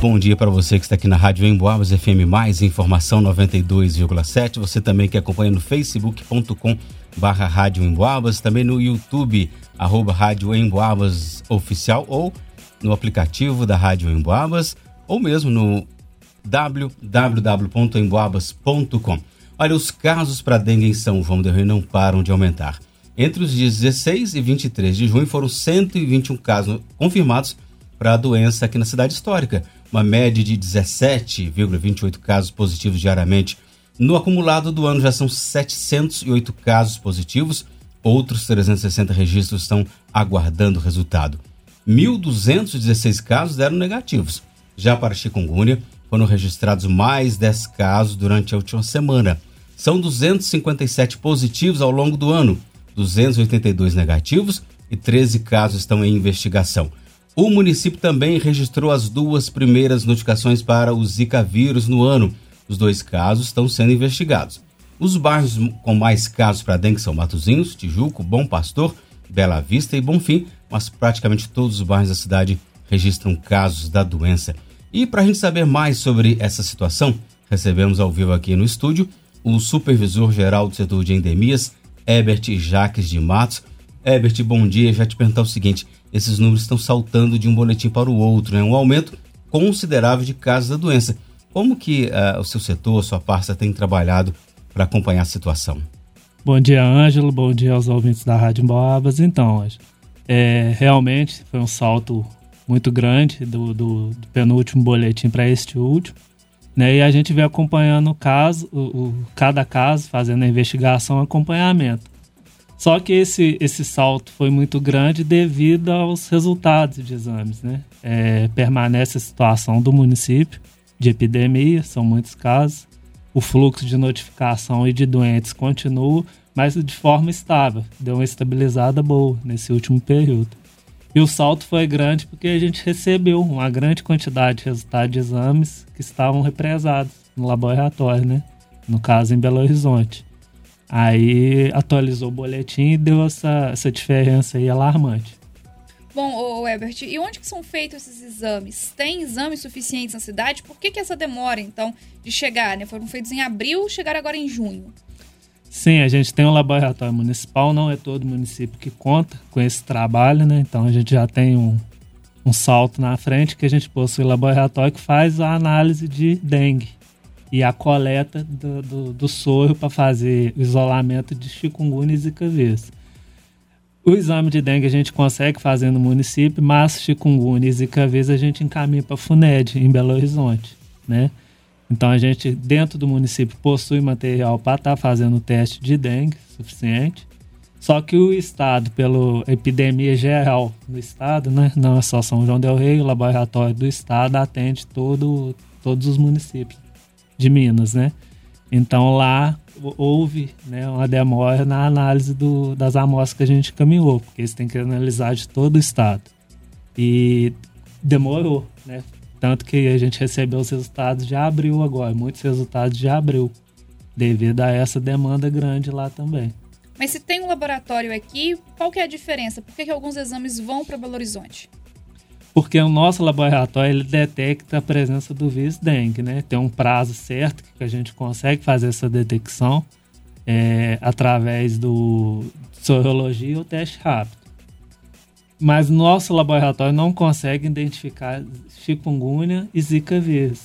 Bom dia para você que está aqui na Rádio Emboabas FM Mais Informação 92,7. Você também que acompanha no facebook.com barra Rádio Emboabas, também no YouTube, arroba Rádio Emboabas Oficial ou no aplicativo da Rádio Emboabas ou mesmo no www.emboabas.com. Olha, os casos para dengue em São João del Rei não param de aumentar. Entre os dias 16 e 23 de junho foram 121 casos confirmados para a doença aqui na cidade histórica, uma média de 17,28 casos positivos diariamente. No acumulado do ano já são 708 casos positivos, outros 360 registros estão aguardando resultado. 1.216 casos deram negativos. Já para chikungunya, foram registrados mais 10 casos durante a última semana. São 257 positivos ao longo do ano, 282 negativos e 13 casos estão em investigação. O município também registrou as duas primeiras notificações para o Zika vírus no ano. Os dois casos estão sendo investigados. Os bairros com mais casos para dengue são Matozinhos, Tijuco, Bom Pastor, Bela Vista e Bonfim, mas praticamente todos os bairros da cidade registram casos da doença. E para a gente saber mais sobre essa situação, recebemos ao vivo aqui no estúdio o supervisor geral do setor de endemias, Herbert Jaques de Matos. Herbert, bom dia. Já te perguntar o seguinte: esses números estão saltando de um boletim para o outro, né? um aumento considerável de casos da doença. Como que uh, o seu setor, sua parça, tem trabalhado para acompanhar a situação? Bom dia, Ângelo. Bom dia aos ouvintes da Rádio Boabas. Então, é, realmente foi um salto muito grande do, do, do penúltimo boletim para este último. Né? E a gente vem acompanhando o caso, o, o, cada caso, fazendo a investigação e acompanhamento. Só que esse, esse salto foi muito grande devido aos resultados de exames. Né? É, permanece a situação do município de epidemia, são muitos casos. O fluxo de notificação e de doentes continua, mas de forma estável. Deu uma estabilizada boa nesse último período. E o salto foi grande porque a gente recebeu uma grande quantidade de resultados de exames que estavam represados no laboratório, né? No caso, em Belo Horizonte. Aí atualizou o boletim e deu essa, essa diferença aí alarmante. Bom, o Ebert, e onde que são feitos esses exames? Tem exames suficientes na cidade? Por que, que essa demora, então, de chegar? Né? Foram feitos em abril, chegaram agora em junho. Sim, a gente tem um laboratório municipal, não é todo município que conta com esse trabalho, né? Então a gente já tem um, um salto na frente que a gente possui laboratório que faz a análise de dengue e a coleta do, do, do soro para fazer o isolamento de chikungunya e zika vírus. O exame de dengue a gente consegue fazer no município, mas chikungunya e zika vírus a gente encaminha para a FUNED, em Belo Horizonte, né? Então a gente, dentro do município, possui material para estar tá fazendo o teste de dengue suficiente. Só que o Estado, pela epidemia geral do Estado, né, não é só São João Del Rei, o laboratório do Estado atende todo, todos os municípios de Minas, né? Então lá houve né, uma demora na análise do, das amostras que a gente caminhou, porque eles têm que analisar de todo o Estado. E demorou, né? Tanto que a gente recebeu os resultados de abril agora, muitos resultados de abril, devido a essa demanda grande lá também. Mas se tem um laboratório aqui, qual que é a diferença? Por que, que alguns exames vão para Belo Horizonte? Porque o nosso laboratório ele detecta a presença do vírus dengue, né? Tem um prazo certo que a gente consegue fazer essa detecção é, através do sorologia ou teste rápido mas nosso laboratório não consegue identificar chikungunya e zika vírus.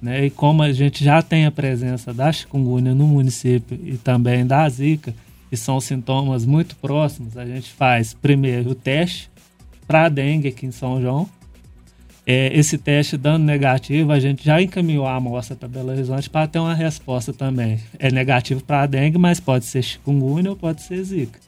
Né? E como a gente já tem a presença da chikungunya no município e também da zika, e são sintomas muito próximos, a gente faz primeiro o teste para dengue aqui em São João. É, esse teste dando negativo, a gente já encaminhou a amostra para Belo Horizonte para ter uma resposta também. É negativo para dengue, mas pode ser chikungunya ou pode ser zika,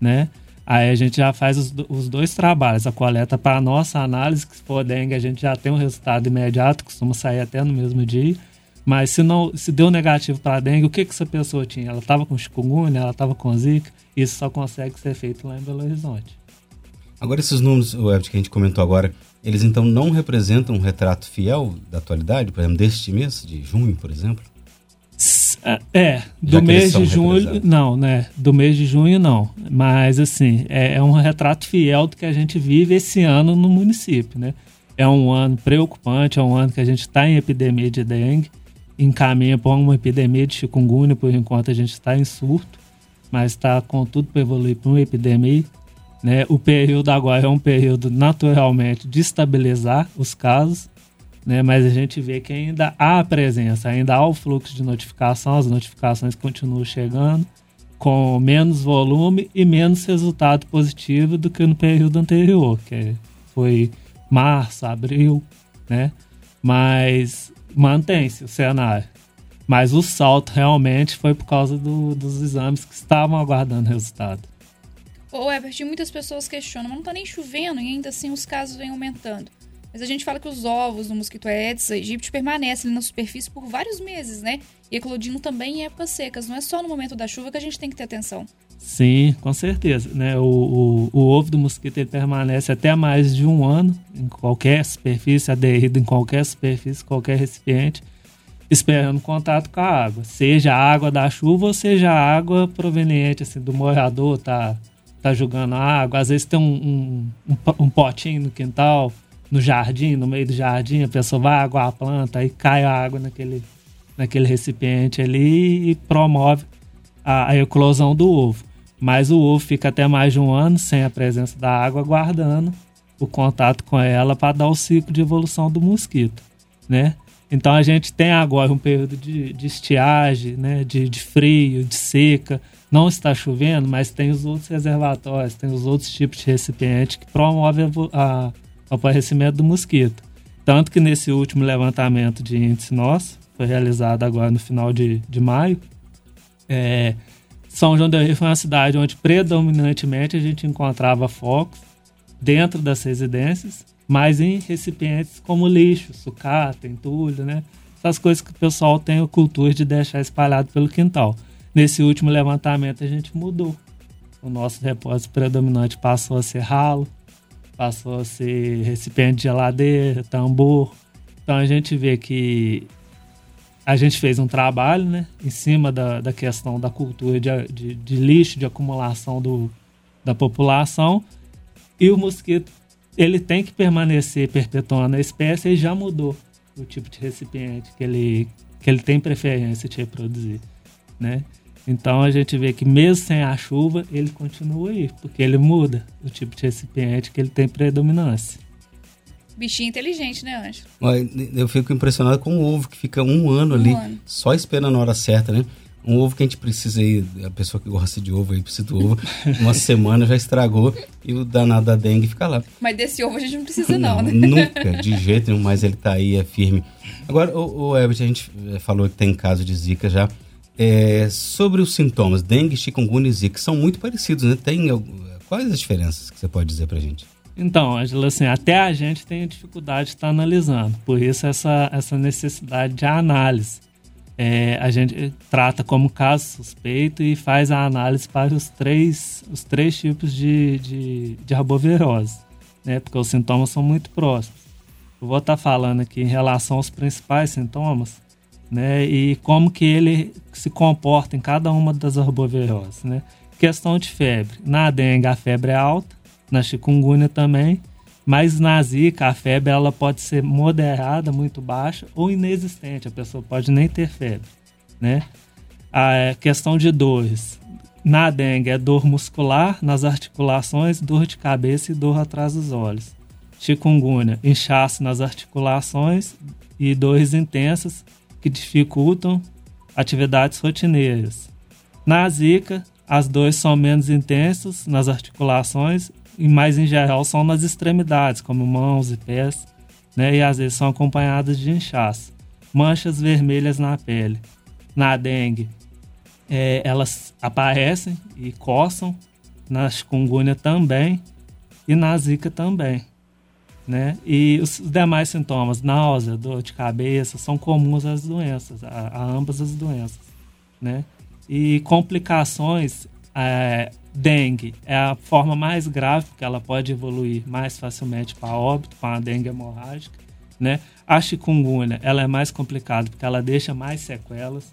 né? Aí a gente já faz os, os dois trabalhos, a coleta para a nossa análise, que se for dengue a gente já tem um resultado imediato, costuma sair até no mesmo dia. Mas se não, se deu negativo para dengue, o que que essa pessoa tinha? Ela estava com chikungunya, ela estava com zika, isso só consegue ser feito lá em Belo Horizonte. Agora esses números, o que a gente comentou agora, eles então não representam um retrato fiel da atualidade, por exemplo, deste mês de junho, por exemplo? É, é, do mês de junho, não, né? Do mês de junho, não. Mas, assim, é, é, um retrato fiel do que a gente vive esse ano no município, né? é um ano preocupante, é um ano que a gente está em epidemia de dengue, encaminha para uma epidemia de chikungunya, por enquanto a gente está em surto, mas está com tudo para evoluir para uma epidemia. Né? O período agora é um período naturalmente de estabilizar os casos, né? mas a gente vê que ainda há presença, ainda há o fluxo de notificação, as notificações continuam chegando com menos volume e menos resultado positivo do que no período anterior, que foi março, abril, né? Mas mantém-se o cenário. Mas o salto realmente foi por causa do, dos exames que estavam aguardando resultado. Ô, Ebert, muitas pessoas questionam, mas não tá nem chovendo e ainda assim os casos vêm aumentando. Mas a gente fala que os ovos do mosquito Aedes aegypti permanecem na superfície por vários meses, né? E eclodindo também em épocas secas. Não é só no momento da chuva que a gente tem que ter atenção. Sim, com certeza. Né? O, o, o ovo do mosquito ele permanece até mais de um ano em qualquer superfície, aderido em qualquer superfície, qualquer recipiente, esperando contato com a água. Seja a água da chuva ou seja a água proveniente assim, do morador, tá, tá jogando água. Às vezes tem um, um, um potinho no quintal, no jardim, no meio do jardim, a pessoa vai aguar a planta, aí cai a água naquele, naquele recipiente ali e promove a, a eclosão do ovo. Mas o ovo fica até mais de um ano sem a presença da água, guardando o contato com ela para dar o ciclo de evolução do mosquito, né? Então a gente tem agora um período de, de estiagem, né? De, de frio, de seca. Não está chovendo, mas tem os outros reservatórios, tem os outros tipos de recipiente que promovem a, a o aparecimento do mosquito. Tanto que nesse último levantamento de índice nosso, foi realizado agora no final de, de maio, é, São João del Rei foi uma cidade onde predominantemente a gente encontrava focos dentro das residências, mas em recipientes como lixo, sucata, entulho, né? Essas coisas que o pessoal tem o cultura de deixar espalhado pelo quintal. Nesse último levantamento a gente mudou. O nosso depósito predominante passou a ser ralo, passou a ser recipiente de geladeira, tambor. Então a gente vê que a gente fez um trabalho né, em cima da, da questão da cultura de, de, de lixo, de acumulação do, da população. E o mosquito ele tem que permanecer perpetuando a espécie e já mudou o tipo de recipiente que ele, que ele tem preferência de reproduzir. Né? Então a gente vê que mesmo sem a chuva, ele continua aí, porque ele muda o tipo de recipiente que ele tem predominância. Bichinho inteligente, né, Anjo? Eu fico impressionado com o ovo que fica um ano um ali, ano. só esperando a hora certa, né? Um ovo que a gente precisa aí, a pessoa que gosta de ovo aí precisa do ovo, uma semana já estragou e o danado da dengue fica lá. Mas desse ovo a gente não precisa não, não né? Nunca, de jeito nenhum, mas ele tá aí, é firme. Agora, o, o Ebert, a gente eh, falou que tem caso de zika já. É, sobre os sintomas, dengue, chikungunya e zika, são muito parecidos, né? Tem, quais as diferenças que você pode dizer pra gente? Então, Angela, assim, até a gente tem dificuldade de estar analisando, por isso essa, essa necessidade de análise. É, a gente trata como caso suspeito e faz a análise para os três, os três tipos de, de, de arbovirose, né? Porque os sintomas são muito próximos. Eu vou estar falando aqui em relação aos principais sintomas, né? E como que ele se comporta em cada uma das arboviroses, né? Questão de febre. Na dengue a febre é alta, na chikungunya também, mas na zika a febre ela pode ser moderada, muito baixa ou inexistente, a pessoa pode nem ter febre, né? A questão de dores. Na dengue é dor muscular nas articulações, dor de cabeça e dor atrás dos olhos. Chikungunya, inchaço nas articulações e dores intensas que dificultam atividades rotineiras. Na zika, as dores são menos intensas nas articulações e mais em geral são nas extremidades, como mãos e pés, né? e às vezes são acompanhadas de inchaço. Manchas vermelhas na pele. Na dengue, é, elas aparecem e coçam, na chikungunya também e na zika também né? E os demais sintomas, náusea, dor de cabeça, são comuns às doenças, a, a ambas as doenças, né? E complicações, é, dengue é a forma mais grave, porque ela pode evoluir mais facilmente para óbito, para a dengue hemorrágica, né? A chikungunya, ela é mais complicada, porque ela deixa mais sequelas.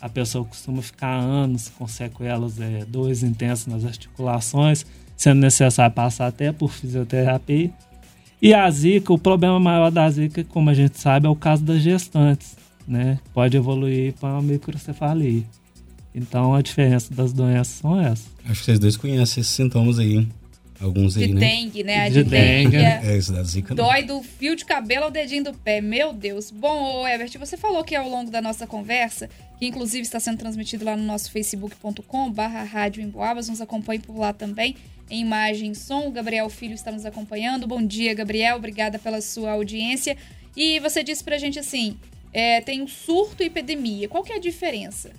A pessoa costuma ficar anos com sequelas, é, dores intensas nas articulações, sendo necessário passar até por fisioterapia E a zika, o problema maior da zika, como a gente sabe, é o caso das gestantes, né? Pode evoluir para uma microcefalia. Então a diferença das doenças são essas. Acho que vocês dois conhecem esses sintomas aí, hein? Alguns aí, de né? dengue, né? A De dengue. É, isso da zika não. Dói do fio de cabelo ao dedinho do pé. Meu Deus. Bom, ô Ebert, você falou que ao longo da nossa conversa, que inclusive está sendo transmitido lá no nosso facebook.com barra rádio em Boabas, nos acompanhe por lá também, em imagem e som. O Gabriel Filho está nos acompanhando. Bom dia, Gabriel. Obrigada pela sua audiência. E você disse pra gente assim, é, tem um surto e epidemia. Qual que é a diferença?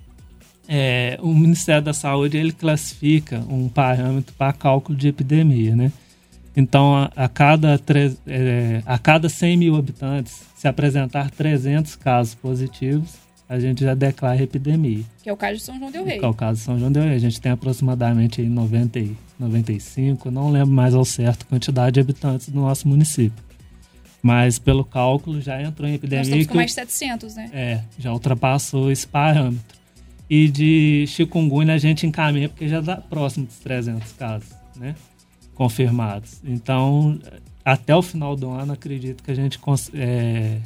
É, o Ministério da Saúde ele classifica um parâmetro para cálculo de epidemia, né? Então, a, a cada, é, a cada 100 mil habitantes, se apresentar 300 casos positivos, a gente já declara epidemia. Que é o caso de São João del Rei. Que é o caso de São João del Rei. A gente tem aproximadamente aí 90, e 95, não lembro mais ao certo a quantidade de habitantes do nosso município. Mas pelo cálculo já entrou em Nós epidemia. estamos com mais de 700, né? é, já ultrapassou esse parâmetro. E de chikungunya a gente encaminha porque já dá próximo dos 300 casos, né? Confirmados. Então, até o final do ano, acredito que a gente é,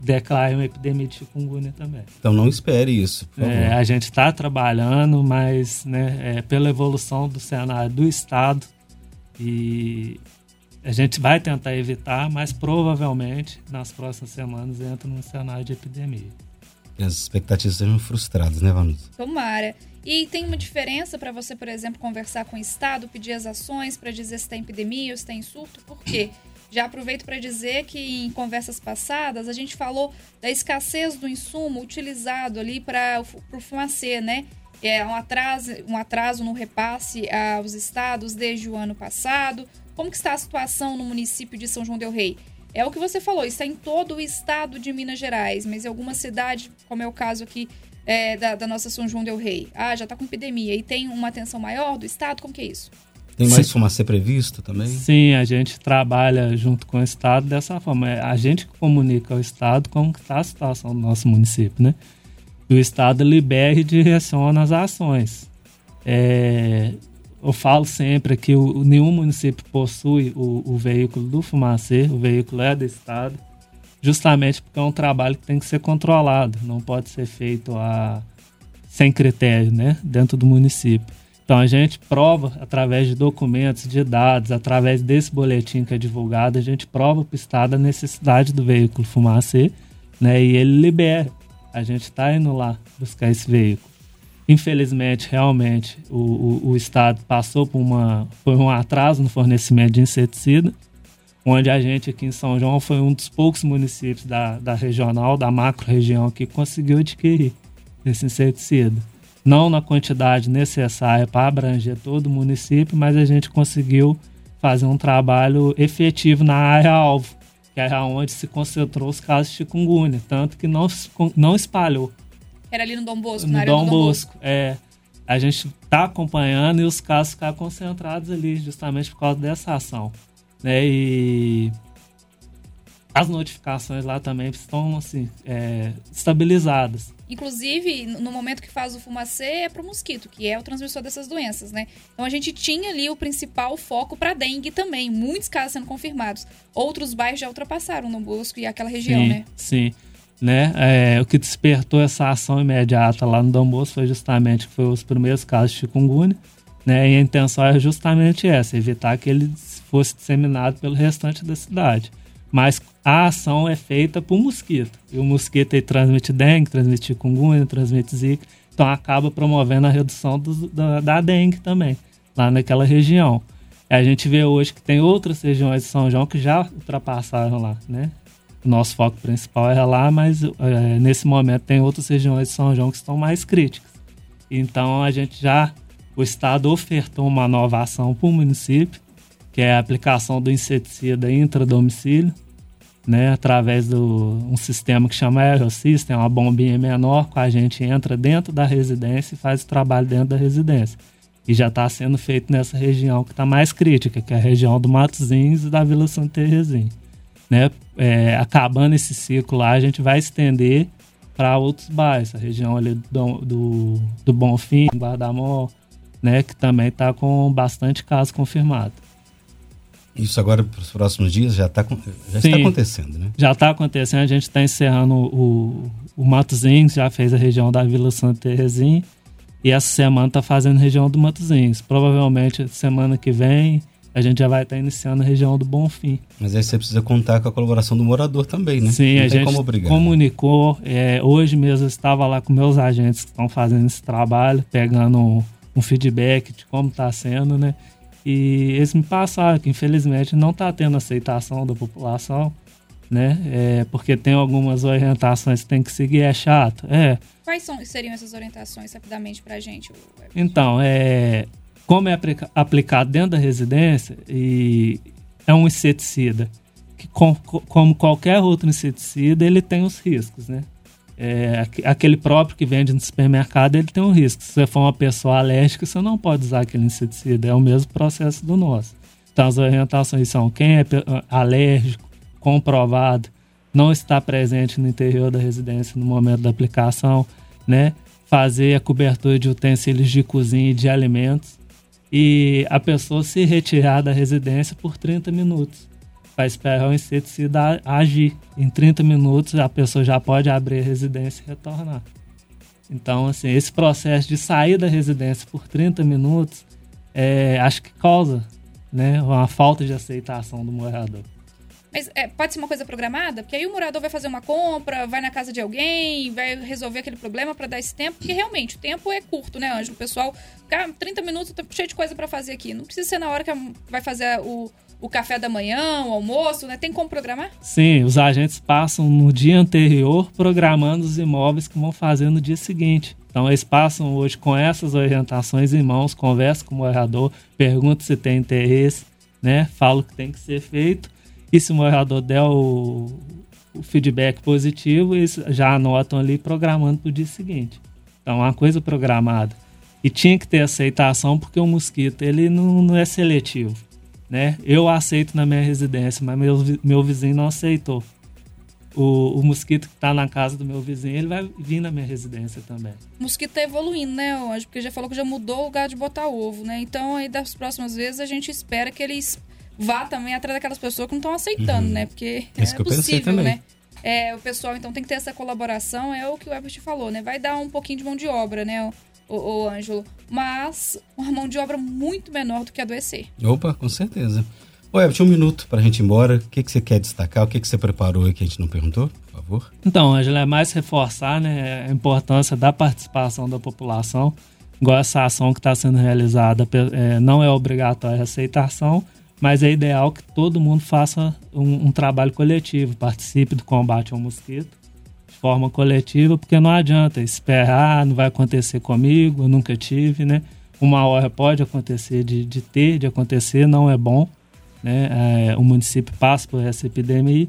declare uma epidemia de chikungunya também. Então não espere isso, por favor. É, a gente está trabalhando, mas né, é, pela evolução do cenário do Estado e a gente vai tentar evitar, mas provavelmente nas próximas semanas entra num cenário de epidemia. As expectativas sejam frustradas, né, Vanusa? Tomara. E tem uma diferença para você, por exemplo, conversar com o Estado, pedir as ações para dizer se tem epidemia ou se tem surto? Por quê? Já aproveito para dizer que em conversas passadas a gente falou da escassez do insumo utilizado ali para o fumacê, né? É um atraso, um atraso no repasse aos estados desde o ano passado. Como que está a situação no município de São João del Rei? É o que você falou, está em todo o estado de Minas Gerais, mas em alguma cidade, como é o caso aqui é, da, da nossa São João del Rei, ah, já está com epidemia e tem uma atenção maior do estado, como que é isso? Tem mais Sim. fumacê previsto também? Sim, a gente trabalha junto com o Estado dessa forma. É a gente que comunica ao Estado como está a situação do nosso município, né? E o Estado libera e direciona as ações. É, eu falo sempre que o, nenhum município possui o, o veículo do Fumacê, o veículo é do Estado, justamente porque é um trabalho que tem que ser controlado, não pode ser feito a, sem critério, né? Dentro do município. Então a gente prova através de documentos, de dados, através desse boletim que é divulgado, a gente prova para o Estado a necessidade do veículo fumacê, né? E ele libera. A gente está indo lá buscar esse veículo. Infelizmente, realmente, o, o, o Estado passou por, uma, por um atraso no fornecimento de inseticida, onde a gente aqui em São João foi um dos poucos municípios da, da regional, da macro-região, que conseguiu adquirir esse inseticida não na quantidade necessária para abranger todo o município, mas a gente conseguiu fazer um trabalho efetivo na área alvo, que era onde se concentrou os casos de chikungunya, tanto que não, não espalhou Era ali no Dom Bosco, na no área Dom do Dom Bosco. É, a gente está acompanhando e os casos ficaram concentrados ali, justamente por causa dessa ação. Né? E as notificações lá também estão assim, é, estabilizadas. Inclusive, no momento que faz o fumacê, é pro mosquito, que é o transmissor dessas doenças, né? Então a gente tinha ali o principal foco para dengue também, muitos casos sendo confirmados. Outros bairros já ultrapassaram no Bosco e aquela região, sim, né? Sim. Né? É, o que despertou essa ação imediata lá no Dom Bosco foi justamente foi os primeiros casos de chikungunya. Né? E a intenção era justamente essa, evitar que ele fosse disseminado pelo restante da cidade. Mas a ação é feita por mosquito. E o mosquito transmite dengue, transmite chikungunya, transmite zika. Então acaba promovendo a redução do- da, da dengue também, lá naquela região. E a gente vê hoje que tem outras regiões de São João que já ultrapassaram lá, né? O nosso foco principal é lá, mas é, nesse momento tem outras regiões de São João que estão mais críticas. Então a gente já, o Estado ofertou uma nova ação para o município, que é a aplicação do inseticida intradomicílio, né, através de um sistema que chama Aerosystem, uma bombinha menor, que a gente entra dentro da residência e faz o trabalho dentro da residência. E já está sendo feito nessa região que está mais crítica, que é a região do Matozinhos e da Vila Santa né, é, acabando esse ciclo lá, a gente vai estender para outros bairros, a região ali do, do, do Bonfim, Guardamó, né, que também está com bastante casos confirmados. Isso agora para os próximos dias já, tá, já está acontecendo, né? Já está acontecendo, a gente está encerrando o, o Matozinhos, já fez a região da Vila Santa Terezinha, e essa semana está fazendo a região do Matozinhos. Provavelmente semana que vem a gente já vai estar tá iniciando a região do Bonfim. Mas aí você precisa contar com a colaboração do morador também, né? Sim, Não a gente comunicou. É, hoje mesmo eu estava lá com meus agentes que estão fazendo esse trabalho, pegando um, um feedback de como está sendo, né? E eles me passaram que infelizmente não está tendo aceitação da população, né? É, porque tem algumas orientações que tem que seguir, é chato. É. Quais são, seriam essas orientações rapidamente para a gente? Então, é, como é aplicado dentro da residência e é um inseticida que com, como qualquer outro inseticida ele tem os riscos, né? É, aquele próprio que vende no supermercado ele tem um risco. Se você for uma pessoa alérgica, você não pode usar aquele inseticida. É o mesmo processo do nosso. Então as orientações são quem é alérgico, comprovado, não está presente no interior da residência no momento da aplicação, né? Fazer a cobertura de utensílios de cozinha e de alimentos e a pessoa se retirar da residência por 30 minutos para esperar o inseticida agir. Em 30 minutos a pessoa já pode abrir a residência e retornar. Então, assim, esse processo de sair da residência por 30 minutos é, acho que causa né, uma falta de aceitação do morador. Mas é, pode ser uma coisa programada? Porque aí o morador vai fazer uma compra, vai na casa de alguém, vai resolver aquele problema para dar esse tempo. Porque realmente, o tempo é curto, né, Ângelo? O pessoal, cara, 30 minutos, tá cheio de coisa para fazer aqui. Não precisa ser na hora que vai fazer o, o café da manhã, o almoço, né? Tem como programar? Sim, os agentes passam no dia anterior programando os imóveis que vão fazer no dia seguinte. Então eles passam hoje com essas orientações em mãos, conversam com o morador, perguntam se tem interesse, né? Fala o que tem que ser feito e se o morador der o, o feedback positivo, eles já anotam ali programando para o dia seguinte. Então, uma coisa programada. E tinha que ter aceitação porque o mosquito ele não, não é seletivo. Né? Eu aceito na minha residência, mas meu, meu vizinho não aceitou. O, o mosquito que está na casa do meu vizinho, ele vai vir na minha residência também. O mosquito está evoluindo, né, hoje? Porque já falou que já mudou o lugar de botar ovo, né? Então, aí das próximas vezes a gente espera que eles vá também atrás daquelas pessoas que não estão aceitando, uhum. né? Porque Isso é possível, né? É, o pessoal então tem que ter essa colaboração, é o que o Ebert falou, né? Vai dar um pouquinho de mão de obra, né, o, o, o Ângelo? Mas uma mão de obra muito menor do que adoecer. Opa, com certeza. Ô, Ebert, um minuto para a gente ir embora. O que, que você quer destacar? O que, que você preparou aí que a gente não perguntou, por favor? Então, Ângelo, é mais reforçar né, a importância da participação da população. Igual essa ação que está sendo realizada, é, não é obrigatória a aceitação, mas é ideal que todo mundo faça um, um, trabalho coletivo, participe do combate ao mosquito de forma coletiva, porque não adianta esperar, não vai acontecer comigo, eu nunca tive, né? Uma hora pode acontecer de, de ter, de acontecer, não é bom, né? É, o município passa por essa epidemia,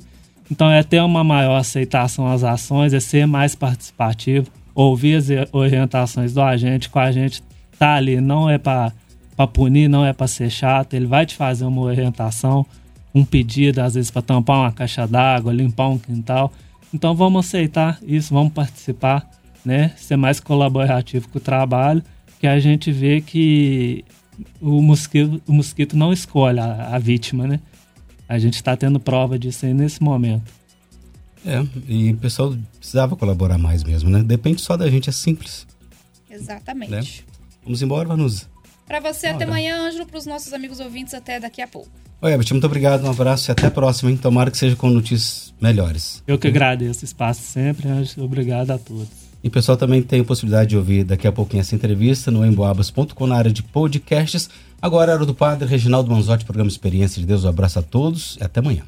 então é ter uma maior aceitação às ações, é ser mais participativo, ouvir as orientações do agente, com a gente tá ali, não é para para punir, não é para ser chato, ele vai te fazer uma orientação, um pedido, às vezes para tampar uma caixa d'água, limpar um quintal. Então vamos aceitar isso, vamos participar, né? Ser mais colaborativo com o trabalho, que a gente vê que o mosquito, o mosquito não escolhe a, a vítima, né? A gente está tendo prova disso aí nesse momento. É, e o pessoal precisava colaborar mais mesmo, né? Depende só da gente, é simples. Exatamente. Né? Vamos embora, Vanusa. Para você, Olha. até amanhã, Ângelo. Para os nossos amigos ouvintes, até daqui a pouco. Oi, Ebert, muito obrigado, um abraço e até a próxima, hein? Tomara que seja com notícias melhores. Eu que agradeço o espaço sempre, Ângelo. Obrigado a todos. E o pessoal também tem a possibilidade de ouvir daqui a pouquinho essa entrevista no emboabas.com na área de podcasts. Agora, era do Padre Reginaldo Manzotti, programa Experiência de Deus. Um abraço a todos e até amanhã.